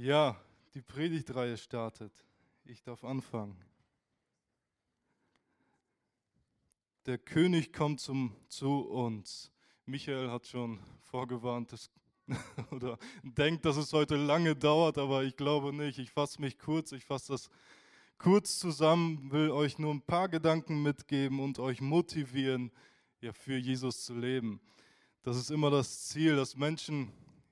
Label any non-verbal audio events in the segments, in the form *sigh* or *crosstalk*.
Ja, die Predigtreihe startet. Ich darf anfangen. Der König kommt zum, zu uns. Michael hat schon vorgewarnt dass, *laughs* oder denkt, dass es heute lange dauert, aber ich glaube nicht. Ich fasse mich kurz, ich fasse das kurz zusammen, will euch nur ein paar Gedanken mitgeben und euch motivieren, ja, für Jesus zu leben. Das ist immer das Ziel, dass Menschen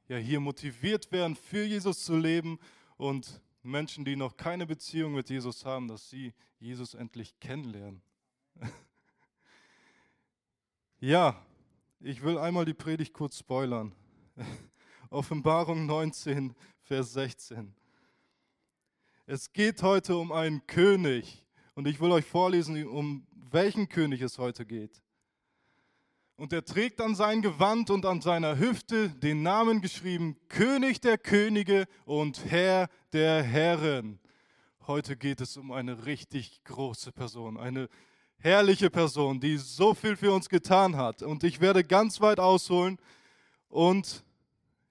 ja hier motiviert werden, für Jesus zu leben und Menschen, die noch keine Beziehung mit Jesus haben, dass sie Jesus endlich kennenlernen. *laughs* ja, ich will einmal die Predigt kurz spoilern. *laughs* Offenbarung 19, Vers 16. Es geht heute um einen König und ich will euch vorlesen, um welchen König es heute geht. Und er trägt an sein Gewand und an seiner Hüfte den Namen geschrieben, König der Könige und Herr der Herren. Heute geht es um eine richtig große Person, eine herrliche Person, die so viel für uns getan hat. Und ich werde ganz weit ausholen und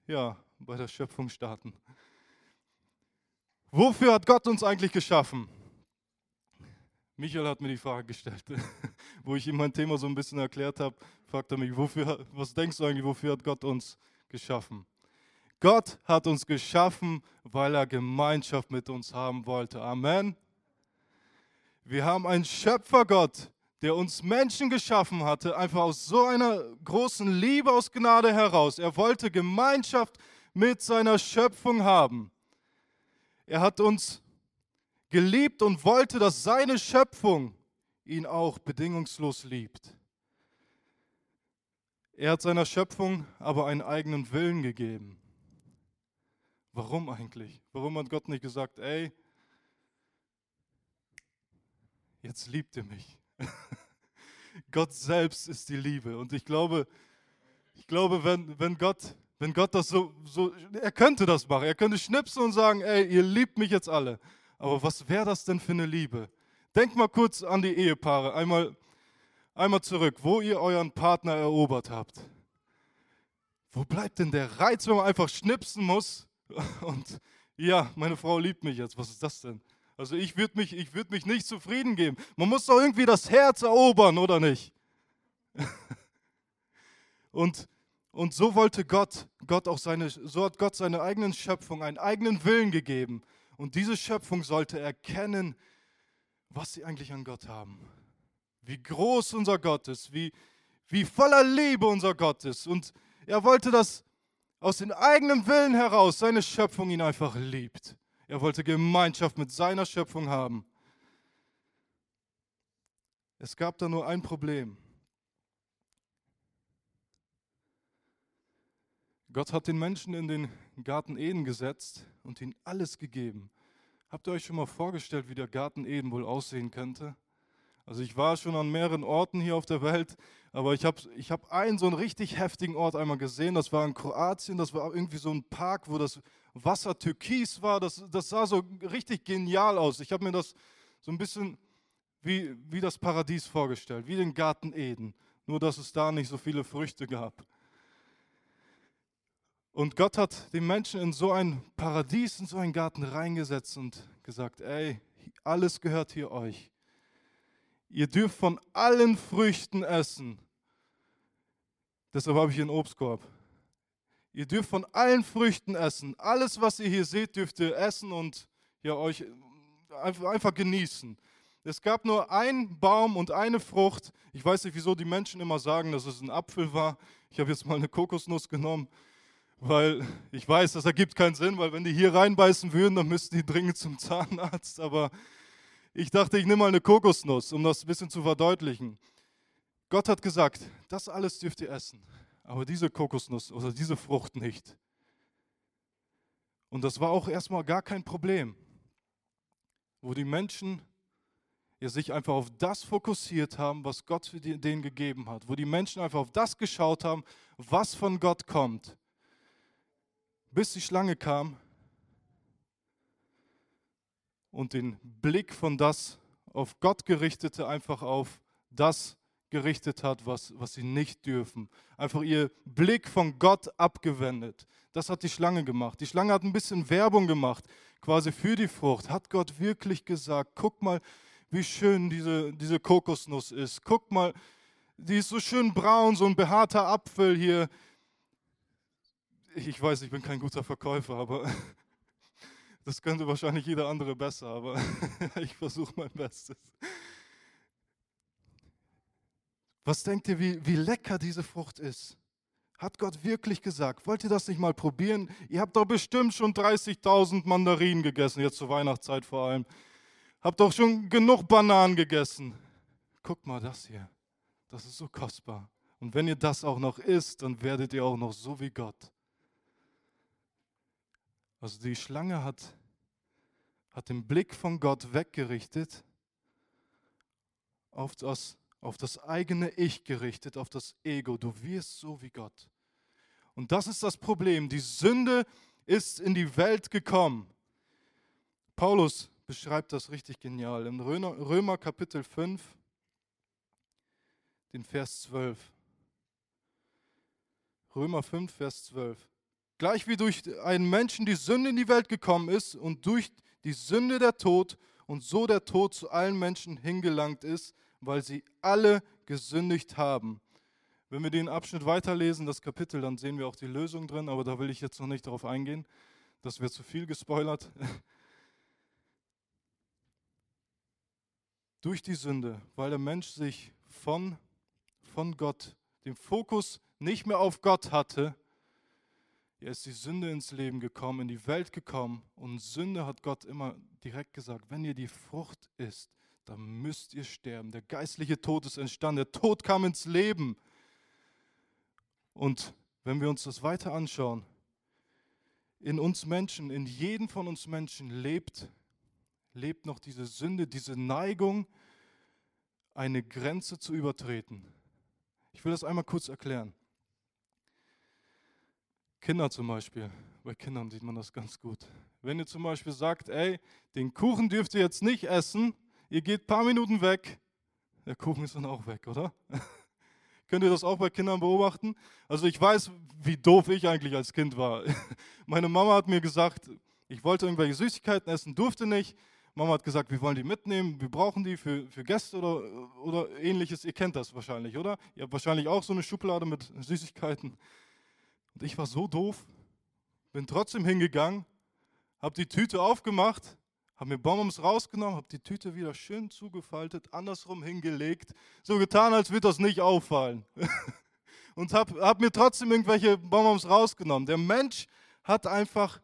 ja, bei der Schöpfung starten. Wofür hat Gott uns eigentlich geschaffen? Michael hat mir die Frage gestellt, *laughs* wo ich ihm mein Thema so ein bisschen erklärt habe, fragt er mich, wofür, was denkst du eigentlich, wofür hat Gott uns geschaffen? Gott hat uns geschaffen, weil er Gemeinschaft mit uns haben wollte. Amen. Wir haben einen Schöpfergott, der uns Menschen geschaffen hatte, einfach aus so einer großen Liebe aus Gnade heraus. Er wollte Gemeinschaft mit seiner Schöpfung haben. Er hat uns geliebt und wollte, dass seine Schöpfung ihn auch bedingungslos liebt. Er hat seiner Schöpfung aber einen eigenen Willen gegeben. Warum eigentlich? Warum hat Gott nicht gesagt, ey, jetzt liebt ihr mich? *laughs* Gott selbst ist die Liebe. Und ich glaube, ich glaube, wenn, wenn Gott, wenn Gott das so, so, er könnte das machen. Er könnte schnipsen und sagen, ey, ihr liebt mich jetzt alle. Aber was wäre das denn für eine Liebe? Denkt mal kurz an die Ehepaare, einmal, einmal zurück, wo ihr euren Partner erobert habt. Wo bleibt denn der Reiz, wenn man einfach schnipsen muss? *laughs* Und ja, meine Frau liebt mich jetzt. Was ist das denn? Also ich würde mich, würd mich nicht zufrieden geben. Man muss doch irgendwie das Herz erobern, oder nicht? *laughs* Und, und so wollte Gott, Gott auch seine, so hat Gott seine eigenen Schöpfung einen eigenen Willen gegeben. Und diese Schöpfung sollte erkennen, was sie eigentlich an Gott haben. Wie groß unser Gott ist, wie, wie voller Liebe unser Gott ist. Und er wollte, dass aus dem eigenen Willen heraus seine Schöpfung ihn einfach liebt. Er wollte Gemeinschaft mit seiner Schöpfung haben. Es gab da nur ein Problem. Gott hat den Menschen in den Garten Eden gesetzt und ihnen alles gegeben. Habt ihr euch schon mal vorgestellt, wie der Garten Eden wohl aussehen könnte? Also ich war schon an mehreren Orten hier auf der Welt, aber ich habe ich hab einen so einen richtig heftigen Ort einmal gesehen. Das war in Kroatien, das war irgendwie so ein Park, wo das Wasser türkis war. Das, das sah so richtig genial aus. Ich habe mir das so ein bisschen wie, wie das Paradies vorgestellt, wie den Garten Eden. Nur dass es da nicht so viele Früchte gab. Und Gott hat den Menschen in so ein Paradies, in so einen Garten reingesetzt und gesagt, ey, alles gehört hier euch. Ihr dürft von allen Früchten essen. Deshalb habe ich hier einen Obstkorb. Ihr dürft von allen Früchten essen. Alles, was ihr hier seht, dürft ihr essen und ja, euch einfach, genießen. Es gab nur einen Baum und eine Frucht. Ich weiß nicht, wieso die Menschen immer sagen, dass es ein Apfel war. Ich habe jetzt mal eine Kokosnuss genommen weil ich weiß, das ergibt keinen Sinn, weil wenn die hier reinbeißen würden, dann müssten die dringend zum Zahnarzt. Aber ich dachte, ich nehme mal eine Kokosnuss, um das ein bisschen zu verdeutlichen. Gott hat gesagt, das alles dürft ihr essen, aber diese Kokosnuss oder diese Frucht nicht. Und das war auch erstmal gar kein Problem, wo die Menschen ja, sich einfach auf das fokussiert haben, was Gott für denen gegeben hat, wo die Menschen einfach auf das geschaut haben, was von Gott kommt bis die Schlange kam und den Blick von das auf Gott gerichtete einfach auf das gerichtet hat, was, was sie nicht dürfen. Einfach ihr Blick von Gott abgewendet. Das hat die Schlange gemacht. Die Schlange hat ein bisschen Werbung gemacht, quasi für die Frucht. Hat Gott wirklich gesagt, guck mal, wie schön diese, diese Kokosnuss ist. Guck mal, die ist so schön braun, so ein behaarter Apfel hier. Ich weiß, ich bin kein guter Verkäufer, aber *laughs* das könnte wahrscheinlich jeder andere besser, aber *laughs* ich versuche mein Bestes. Was denkt ihr, wie, wie lecker diese Frucht ist? Hat Gott wirklich gesagt? Wollt ihr das nicht mal probieren? Ihr habt doch bestimmt schon 30.000 Mandarinen gegessen, jetzt zur Weihnachtszeit vor allem. Habt doch schon genug Bananen gegessen. Guckt mal das hier. Das ist so kostbar. Und wenn ihr das auch noch isst, dann werdet ihr auch noch so wie Gott. Also die Schlange hat, hat den Blick von Gott weggerichtet auf das auf das eigene Ich gerichtet, auf das Ego. Du wirst so wie Gott. Und das ist das Problem. Die Sünde ist in die Welt gekommen. Paulus beschreibt das richtig genial. In Römer, Römer Kapitel 5, den Vers 12. Römer 5, Vers 12. Gleich wie durch einen Menschen die Sünde in die Welt gekommen ist und durch die Sünde der Tod und so der Tod zu allen Menschen hingelangt ist, weil sie alle gesündigt haben. Wenn wir den Abschnitt weiterlesen, das Kapitel, dann sehen wir auch die Lösung drin, aber da will ich jetzt noch nicht darauf eingehen. Das wird zu viel gespoilert. *laughs* Durch die Sünde, weil der Mensch sich von, von Gott, den Fokus nicht mehr auf Gott hatte, er ist die Sünde ins Leben gekommen, in die Welt gekommen und Sünde hat Gott immer direkt gesagt, wenn ihr die Frucht isst, dann müsst ihr sterben. Der geistliche Tod ist entstanden, der Tod kam ins Leben. Und wenn wir uns das weiter anschauen, in uns Menschen, in jedem von uns Menschen lebt, lebt noch diese Sünde, diese Neigung, eine Grenze zu übertreten. Ich will das einmal kurz erklären. Kinder zum Beispiel, bei Kindern sieht man das ganz gut. Wenn ihr zum Beispiel sagt, ey, den Kuchen dürft ihr jetzt nicht essen, ihr geht ein paar Minuten weg, der Kuchen ist dann auch weg, oder? *laughs* Könnt ihr das auch bei Kindern beobachten? Also ich weiß, wie doof ich eigentlich als Kind war. *laughs* Meine Mama hat mir gesagt, ich wollte irgendwelche Süßigkeiten essen, durfte nicht. Mama hat gesagt, wir wollen die mitnehmen, wir brauchen die für, für Gäste oder, oder ähnliches. Ihr kennt das wahrscheinlich, oder? Ihr habt wahrscheinlich auch so eine Schublade mit Süßigkeiten. Und ich war so doof, bin trotzdem hingegangen, habe die Tüte aufgemacht habe mir Bonbons rausgenommen, habe die Tüte wieder schön zugefaltet, andersrum hingelegt, so getan, als würde das nicht auffallen. *laughs* und habe hab mir trotzdem irgendwelche Bonbons rausgenommen. Der Mensch hat einfach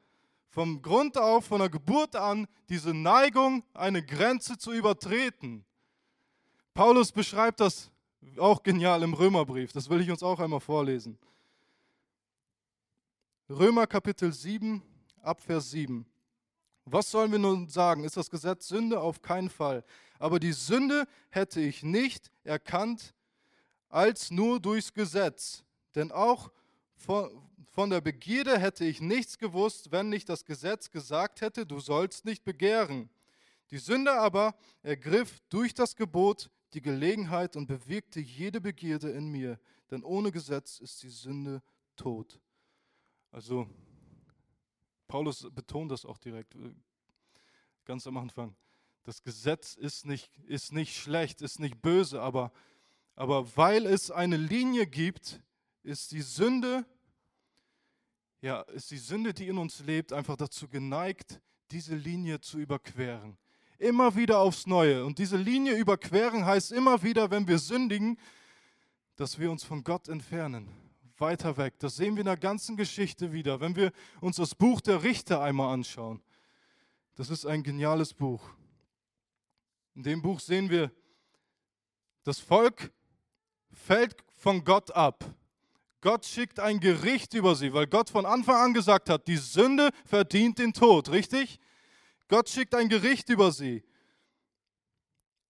vom Grund auf, von der Geburt an, diese Neigung, eine Grenze zu übertreten. Paulus beschreibt das auch genial im Römerbrief. Das will ich uns auch einmal vorlesen. Römer Kapitel 7, Abvers 7. Was sollen wir nun sagen? Ist das Gesetz Sünde? Auf keinen Fall. Aber die Sünde hätte ich nicht erkannt als nur durchs Gesetz. Denn auch von, der Begierde hätte ich nichts gewusst, wenn nicht das Gesetz gesagt hätte, du sollst nicht begehren. Die Sünde aber ergriff durch das Gebot die Gelegenheit und bewirkte jede Begierde in mir. Denn ohne Gesetz ist die Sünde tot. Also Paulus betont das auch direkt, äh, ganz am Anfang. Das Gesetz ist nicht, ist nicht schlecht, ist nicht böse, aber, aber weil es eine Linie gibt, ist die Sünde, ja, ist die Sünde, die in uns lebt, einfach dazu geneigt, diese Linie zu überqueren. Immer wieder aufs Neue. Und diese Linie überqueren heißt immer wieder, wenn wir sündigen, dass wir uns von Gott entfernen weiter weg. Das sehen wir in der ganzen Geschichte wieder. Wenn wir uns das Buch der Richter einmal anschauen, das ist ein geniales Buch. In dem Buch sehen wir, das Volk fällt von Gott ab. Gott schickt ein Gericht über sie, weil Gott von Anfang an gesagt hat, die Sünde verdient den Tod, richtig? Gott schickt ein Gericht über sie.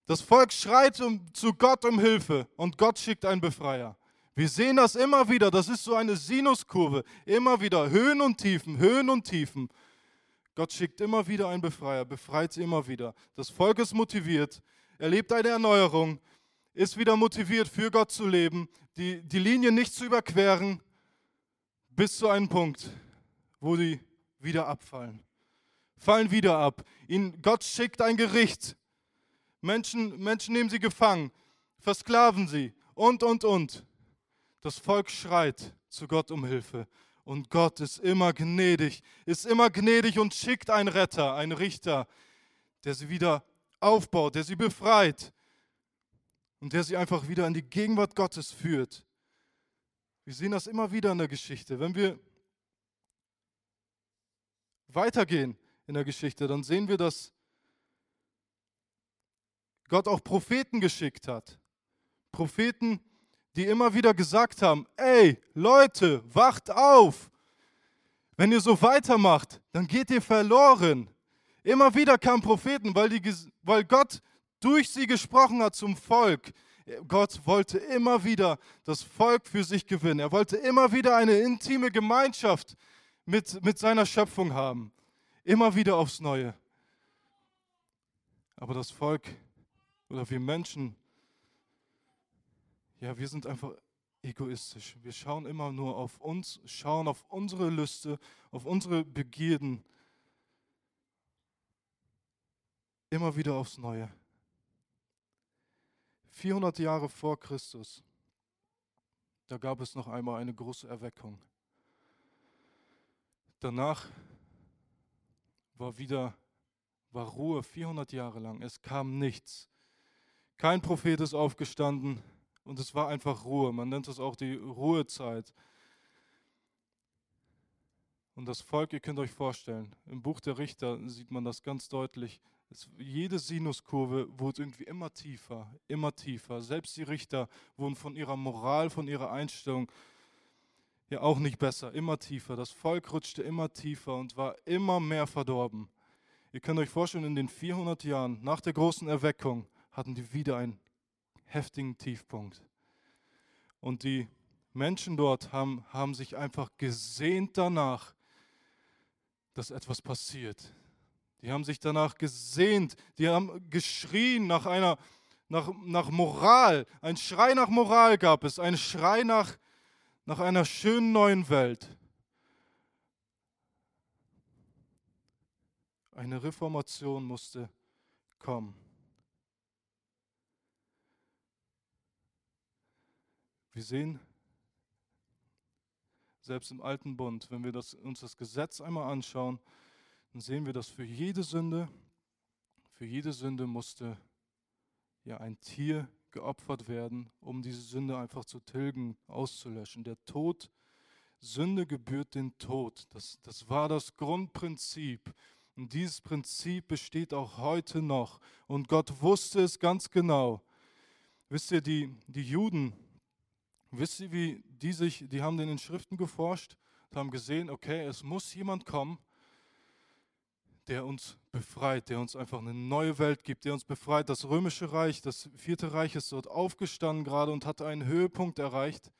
Das Volk schreit um, zu Gott um Hilfe und Gott schickt einen Befreier. Wir sehen das immer wieder, das ist so eine Sinuskurve, immer wieder Höhen und Tiefen, Höhen und Tiefen. Gott schickt immer wieder einen Befreier, befreit sie immer wieder. Das Volk ist motiviert, erlebt eine Erneuerung, ist wieder motiviert, für Gott zu leben, die, die Linie nicht zu überqueren, bis zu einem Punkt, wo die wieder abfallen. Fallen wieder ab. Ihnen, Gott schickt ein Gericht. Menschen, Menschen nehmen sie gefangen, versklaven sie und, und, und. Das Volk schreit zu Gott um Hilfe. Und Gott ist immer gnädig, ist immer gnädig und schickt einen Retter, einen Richter, der sie wieder aufbaut, der sie befreit und der sie einfach wieder in die Gegenwart Gottes führt. Wir sehen das immer wieder in der Geschichte. Wenn wir weitergehen in der Geschichte, dann sehen wir, dass Gott auch Propheten geschickt hat. Propheten, die immer wieder gesagt haben, ey Leute, wacht auf. Wenn ihr so weitermacht, dann geht ihr verloren. Immer wieder kamen Propheten, weil, die, weil Gott durch sie gesprochen hat zum Volk. Gott wollte immer wieder das Volk für sich gewinnen. Er wollte immer wieder eine intime Gemeinschaft mit, mit seiner Schöpfung haben. Immer wieder aufs Neue. Aber das Volk oder wir Menschen, ja, wir sind einfach egoistisch. Wir schauen immer nur auf uns, schauen auf unsere Lüste, auf unsere Begierden. Immer wieder aufs Neue. 400 Jahre vor Christus, da gab es noch einmal eine große Erweckung. Danach war wieder war Ruhe 400 Jahre lang. Es kam nichts. Kein Prophet ist aufgestanden und es war einfach Ruhe. Man nennt es auch die Ruhezeit. Und das Volk, ihr könnt euch vorstellen, im Buch der Richter sieht man das ganz deutlich. Es, jede Sinuskurve wurde irgendwie immer tiefer, immer tiefer. Selbst die Richter wurden von ihrer Moral, von ihrer Einstellung ja auch nicht besser, immer tiefer. Das Volk rutschte immer tiefer und war immer mehr verdorben. Ihr könnt euch vorstellen, in den 400 Jahren nach der großen Erweckung hatten die wieder einen heftigen Tiefpunkt. Und die Menschen dort haben, haben sich einfach gesehnt danach, dass etwas passiert. Die haben sich danach gesehnt, die haben geschrien nach einer nach, nach Moral. Ein Schrei nach Moral gab es, ein Schrei nach, nach einer schönen neuen Welt. Eine Reformation musste kommen. Wir sehen, selbst im alten Bund, wenn wir das, uns das Gesetz einmal anschauen, dann sehen wir, dass für jede Sünde, für jede Sünde musste ja ein Tier geopfert werden, um diese Sünde einfach zu tilgen, auszulöschen. Der Tod, Sünde gebührt den Tod. Das, das war das Grundprinzip. Und dieses Prinzip besteht auch heute noch. Und Gott wusste es ganz genau. Wisst ihr, die, die Juden, wisst ihr, wie die sich, die haben in den Schriften geforscht und haben gesehen, okay, es muss jemand kommen, der uns befreit, der uns einfach eine neue Welt gibt, der uns befreit. Das römische Reich, das vierte Reich ist dort aufgestanden gerade und hat einen Höhepunkt erreicht.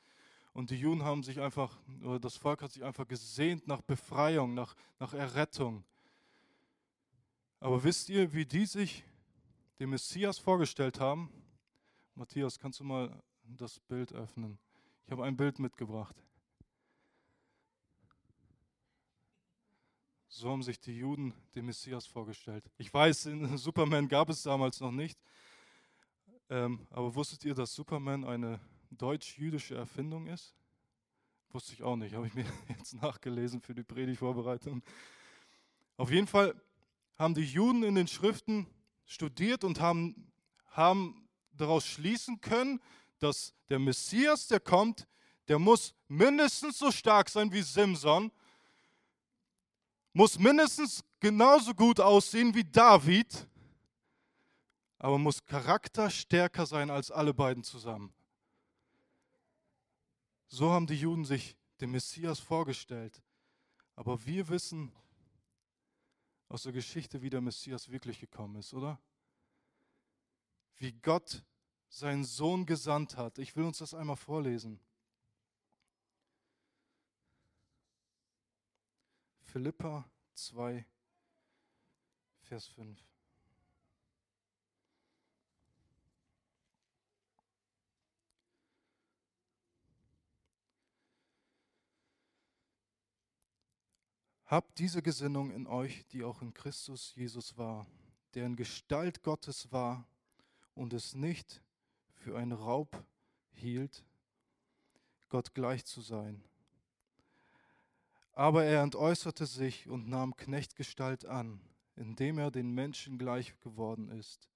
Und die Juden haben sich einfach, oder das Volk hat sich einfach gesehnt nach Befreiung, nach, nach Errettung. Aber wisst ihr, wie die sich den Messias vorgestellt haben? Matthias, kannst du mal das Bild öffnen? Ich habe ein Bild mitgebracht. So haben sich die Juden den Messias vorgestellt. Ich weiß, *laughs* Superman gab es damals noch nicht. Ähm, aber wusstet ihr, dass Superman eine deutsch-jüdische Erfindung ist? Wusste ich auch nicht, habe ich mir *laughs* jetzt nachgelesen für die Predigtvorbereitung. Auf jeden Fall haben die Juden in den Schriften studiert und haben, haben daraus schließen können, dass der Messias, der kommt, der muss mindestens so stark sein wie Simson, muss mindestens genauso gut aussehen wie David, aber muss charakterstärker sein als alle beiden zusammen. So haben die Juden sich den Messias vorgestellt. Aber wir wissen, aus der Geschichte, wie der Messias wirklich gekommen ist, oder? Wie Gott seinen Sohn gesandt hat. Ich will uns das einmal vorlesen. Philippa 2, Vers 5. Habt diese Gesinnung in euch, die auch in Christus Jesus war, der in Gestalt Gottes war und es nicht für einen Raub hielt, Gott gleich zu sein. Aber er entäußerte sich und nahm Knechtgestalt an, indem er den Menschen gleich geworden ist.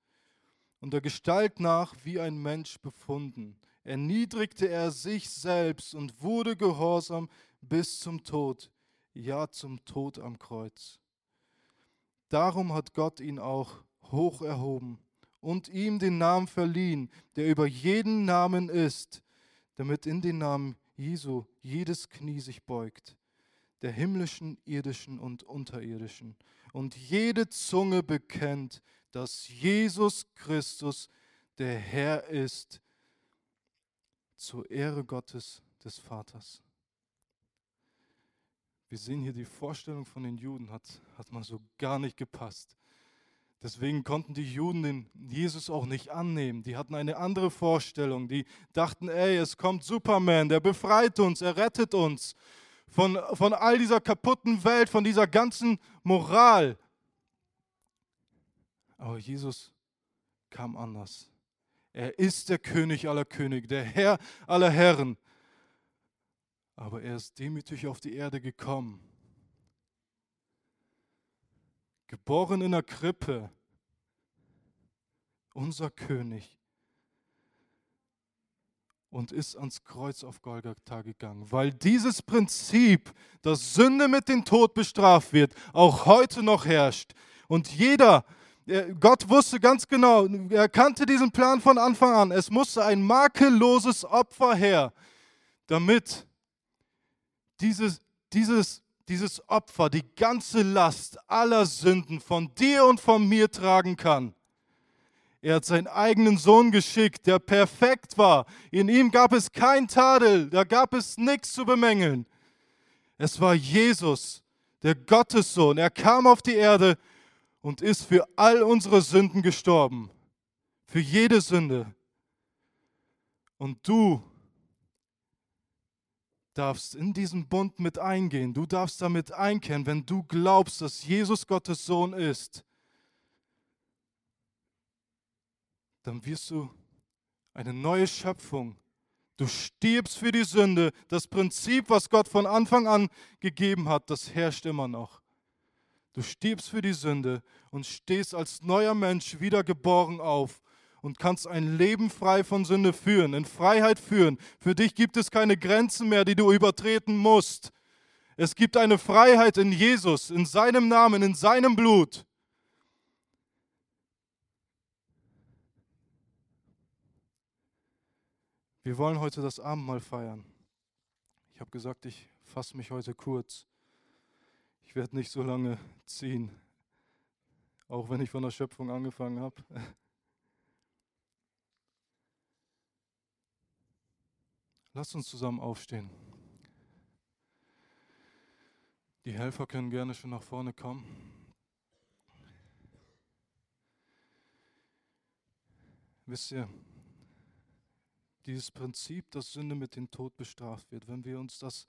Und der Gestalt nach wie ein Mensch befunden, erniedrigte er sich selbst und wurde gehorsam bis zum Tod, ja zum Tod am Kreuz. Darum hat Gott ihn auch hoch erhoben und ihm den Namen verliehen, der über jeden Namen ist, damit in den Namen Jesu jedes Knie sich beugt, der himmlischen, irdischen und unterirdischen, und jede Zunge bekennt, dass Jesus Christus der Herr ist, zur Ehre Gottes des Vaters. Wir sehen hier die Vorstellung von den Juden, hat, hat man so gar nicht gepasst. Deswegen konnten die Juden den Jesus auch nicht annehmen. Die hatten eine andere Vorstellung. Die dachten, ey, es kommt Superman, der befreit uns, er rettet uns von, von all dieser kaputten Welt, von dieser ganzen Moral. Aber Jesus kam anders. Er ist der König aller Könige, der Herr aller Herren. Aber er ist demütig auf die Erde gekommen. Geboren in der Krippe. Unser König. Und ist ans Kreuz auf Golgatha gegangen, weil dieses Prinzip, dass Sünde mit dem Tod bestraft wird, auch heute noch herrscht. Und jeder, Gott wusste ganz genau, er kannte diesen Plan von Anfang an. Es musste ein makelloses Opfer her, damit dieses, dieses, dieses Opfer die ganze Last aller Sünden von dir und von mir tragen kann. Er hat seinen eigenen Sohn geschickt, der perfekt war. In ihm gab es kein Tadel, da gab es nichts zu bemängeln. Es war Jesus, der Gottessohn. Er kam auf die Erde und ist für all unsere Sünden gestorben. Für jede Sünde. Und du darfst in diesen Bund mit eingehen. Du darfst damit einkehren, wenn du glaubst, dass Jesus Gottes Sohn ist. Dann wirst du eine neue Schöpfung. Du stirbst für die Sünde. Das Prinzip, was Gott von Anfang an gegeben hat, das herrscht immer noch. Du stirbst für die Sünde und stehst als neuer Mensch wiedergeboren auf und kannst ein Leben frei von Sünde führen, in Freiheit führen. Für dich gibt es keine Grenzen mehr, die du übertreten musst. Es gibt eine Freiheit in Jesus, in seinem Namen, in seinem Blut. Wir wollen heute das Abendmahl feiern. Ich habe gesagt, ich fasse mich heute kurz. Ich werde nicht so lange ziehen, auch wenn ich von der Schöpfung angefangen habe. Lasst uns zusammen aufstehen. Die Helfer können gerne schon nach vorne kommen. Wisst ihr, dieses Prinzip, dass Sünde mit dem Tod bestraft wird, wenn wir uns das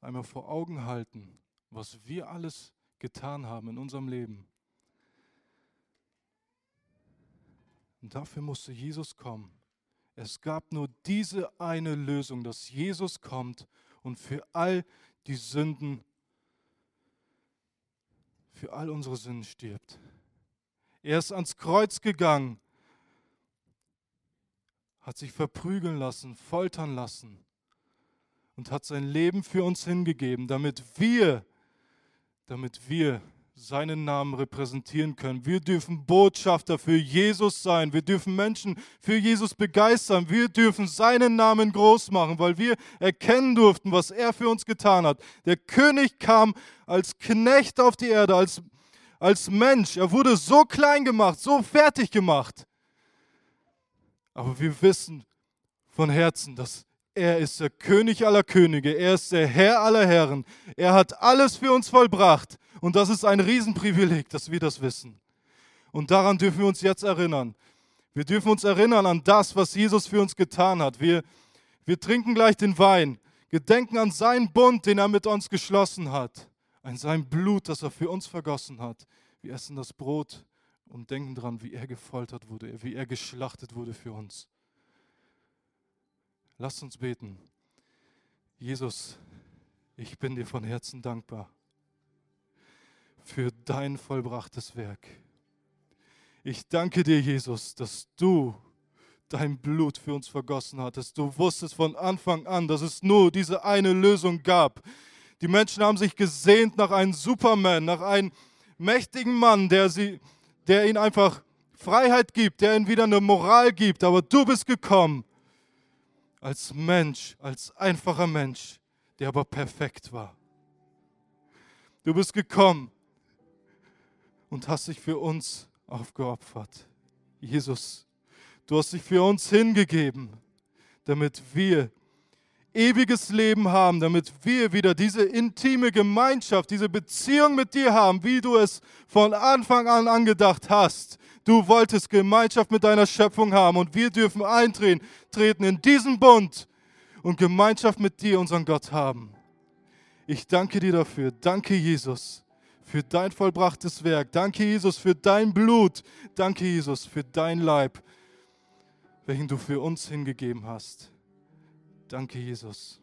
einmal vor Augen halten, was wir alles getan haben in unserem Leben. Und dafür musste Jesus kommen. Es gab nur diese eine Lösung, dass Jesus kommt und für all die Sünden, für all unsere Sünden stirbt. Er ist ans Kreuz gegangen, hat sich verprügeln lassen, foltern lassen und hat sein Leben für uns hingegeben, damit wir damit wir seinen Namen repräsentieren können. Wir dürfen Botschafter für Jesus sein. Wir dürfen Menschen für Jesus begeistern. Wir dürfen seinen Namen groß machen, weil wir erkennen durften, was er für uns getan hat. Der König kam als Knecht auf die Erde, als, als Mensch. Er wurde so klein gemacht, so fertig gemacht. Aber wir wissen von Herzen, dass er ist der König aller Könige. Er ist der Herr aller Herren. Er hat alles für uns vollbracht. Und das ist ein Riesenprivileg, dass wir das wissen. Und daran dürfen wir uns jetzt erinnern. Wir dürfen uns erinnern an das, was Jesus für uns getan hat. Wir, wir trinken gleich den Wein, gedenken an seinen Bund, den er mit uns geschlossen hat. an sein Blut, das er für uns vergossen hat. Wir essen das Brot und denken daran, wie er gefoltert wurde, wie er geschlachtet wurde für uns. Lasst uns beten. Jesus, ich bin dir von Herzen dankbar für dein vollbrachtes Werk. Ich danke dir, Jesus, dass du dein Blut für uns vergossen hattest. Du wusstest von Anfang an, dass es nur diese eine Lösung gab. Die Menschen haben sich gesehnt nach einem Superman, nach einem mächtigen Mann, der, sie, der ihnen einfach Freiheit gibt, der ihnen wieder eine Moral gibt. Aber du bist gekommen als Mensch, als einfacher Mensch, der aber perfekt war. Du bist gekommen und hast dich für uns aufgeopfert. Jesus, du hast dich für uns hingegeben, damit wir ewiges Leben haben, damit wir wieder diese intime Gemeinschaft, diese Beziehung mit dir haben, wie du es von Anfang an angedacht hast. Du wolltest Gemeinschaft mit deiner Schöpfung haben und wir dürfen eintreten treten in diesen Bund und Gemeinschaft mit dir, unseren Gott, haben. Ich danke dir dafür. Danke, Jesus, für dein vollbrachtes Werk. Danke, Jesus, für dein Blut. Danke, Jesus, für dein Leib, welchen du für uns hingegeben hast. Danke, Jesus.